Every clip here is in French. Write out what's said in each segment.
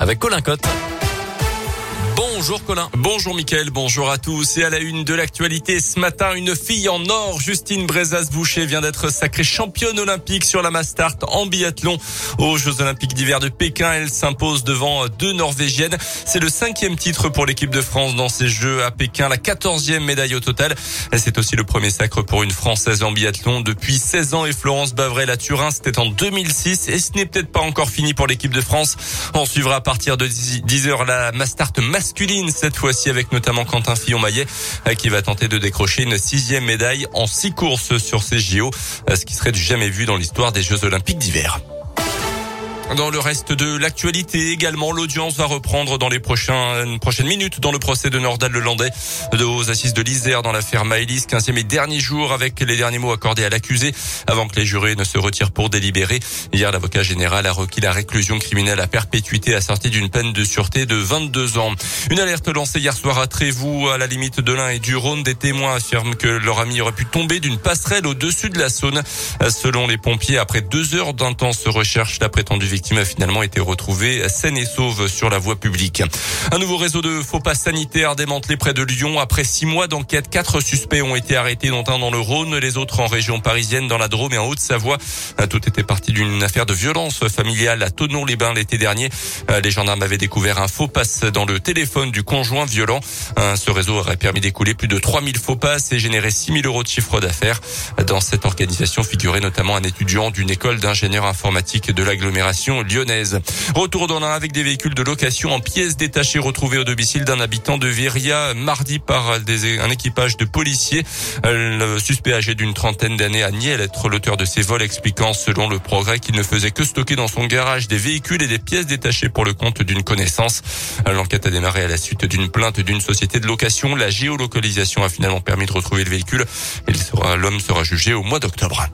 avec Colin Cotte. Bonjour Colin. Bonjour Mickaël, bonjour à tous. Et à la une de l'actualité ce matin, une fille en or, Justine Brezas-Boucher, vient d'être sacrée championne olympique sur la Mastart en biathlon aux Jeux olympiques d'hiver de Pékin. Elle s'impose devant deux Norvégiennes. C'est le cinquième titre pour l'équipe de France dans ces Jeux à Pékin, la quatorzième médaille au total. C'est aussi le premier sacre pour une Française en biathlon depuis 16 ans et Florence Bavrel à Turin, c'était en 2006 et ce n'est peut-être pas encore fini pour l'équipe de France. On suivra à partir de 10 heures la Mastart masculine cette fois-ci avec notamment Quentin Fillon-Maillet euh, qui va tenter de décrocher une sixième médaille en six courses sur ces JO, euh, ce qui serait du jamais vu dans l'histoire des Jeux Olympiques d'hiver. Dans le reste de l'actualité également, l'audience va reprendre dans les prochaines, minutes dans le procès de Nordal Lelandais aux assises de l'Isère dans l'affaire Maëlys, 15e et dernier jour avec les derniers mots accordés à l'accusé avant que les jurés ne se retirent pour délibérer. Hier, l'avocat général a requis la réclusion criminelle à perpétuité assortie d'une peine de sûreté de 22 ans. Une alerte lancée hier soir à Trévoux, à la limite de l'Ain et du Rhône. Des témoins affirment que leur ami aurait pu tomber d'une passerelle au-dessus de la Saône. Selon les pompiers, après deux heures d'intense recherche, la prétendue victime victime a finalement été retrouvée saine et sauve sur la voie publique. Un nouveau réseau de faux pas sanitaires démantelé près de Lyon. Après six mois d'enquête, quatre suspects ont été arrêtés, dont un dans le Rhône, les autres en région parisienne, dans la Drôme et en Haute-Savoie. Tout était parti d'une affaire de violence familiale à Tonon-les-Bains l'été dernier. Les gendarmes avaient découvert un faux passe dans le téléphone du conjoint violent. Ce réseau aurait permis d'écouler plus de 3000 faux passes et générer 6000 euros de chiffre d'affaires. Dans cette organisation figurait notamment un étudiant d'une école d'ingénieur informatique de l'agglomération lyonnaise. Retour dans l'un avec des véhicules de location en pièces détachées retrouvés au domicile d'un habitant de Viria mardi par un équipage de policiers. Le suspect âgé d'une trentaine d'années a nié être l'auteur de ces vols, expliquant selon le progrès qu'il ne faisait que stocker dans son garage des véhicules et des pièces détachées pour le compte d'une connaissance. L'enquête a démarré à la suite d'une plainte d'une société de location. La géolocalisation a finalement permis de retrouver le véhicule. L'homme sera jugé au mois d'octobre.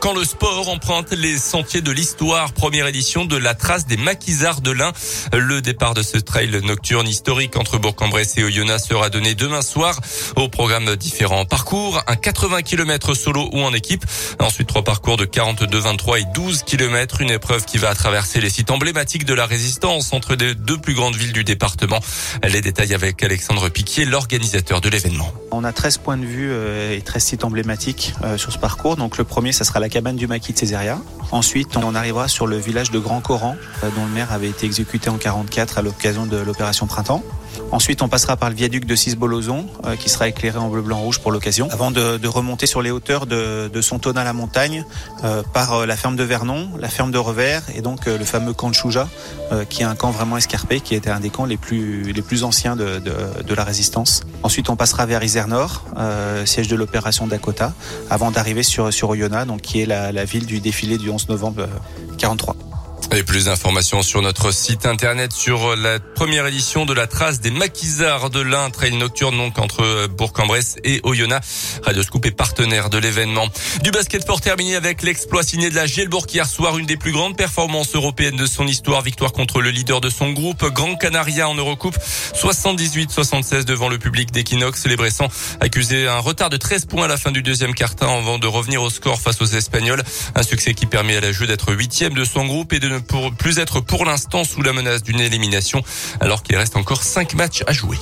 Quand le sport emprunte les sentiers de l'histoire, première édition de la trace des maquisards de l'Ain. Le départ de ce trail nocturne historique entre Bourg-en-Bresse et Oyonnax sera donné demain soir. Au programme différents parcours, un 80 km solo ou en équipe. Ensuite, trois parcours de 42, 23 et 12 km. Une épreuve qui va traverser les sites emblématiques de la résistance entre les deux plus grandes villes du département. Les détails avec Alexandre Piquier, l'organisateur de l'événement. On a 13 points de vue euh, et 13 sites emblématiques euh, sur ce parcours. Donc le premier, ça sera la cabane du maquis de Césaria. Ensuite, on arrivera sur le village de Grand Coran, euh, dont le maire avait été exécuté en 44 à l'occasion de l'opération Printemps. Ensuite, on passera par le viaduc de Cisbolozon, euh, qui sera éclairé en bleu, blanc, rouge pour l'occasion, avant de, remonter sur les hauteurs de, de Sontona la montagne, euh, par euh, la ferme de Vernon, la ferme de Revers, et donc le fameux camp de Chouja, qui est un camp vraiment escarpé, qui était un des camps les plus, les plus anciens de, de, la résistance. Ensuite, on passera vers Isère Nord, siège de l'opération Dakota, avant d'arriver sur, sur donc qui est la, la ville du défilé du 11 novembre 43. Et plus d'informations sur notre site internet sur la première édition de la trace des maquisards de l'Ain, trail nocturne donc entre Bourg-en-Bresse et Oyonnax. Radio Scoop est partenaire de l'événement. Du basket pour terminer avec l'exploit signé de la Gielbourg hier soir, une des plus grandes performances européennes de son histoire. Victoire contre le leader de son groupe, Grand Canaria en Eurocoupe. 78-76 devant le public d'Equinox. Les Bressans accusaient un retard de 13 points à la fin du deuxième quart-temps avant de revenir au score face aux Espagnols. Un succès qui permet à la jeu d'être huitième de son groupe et de ne pour plus être pour l'instant sous la menace d'une élimination alors qu'il reste encore cinq matchs à jouer.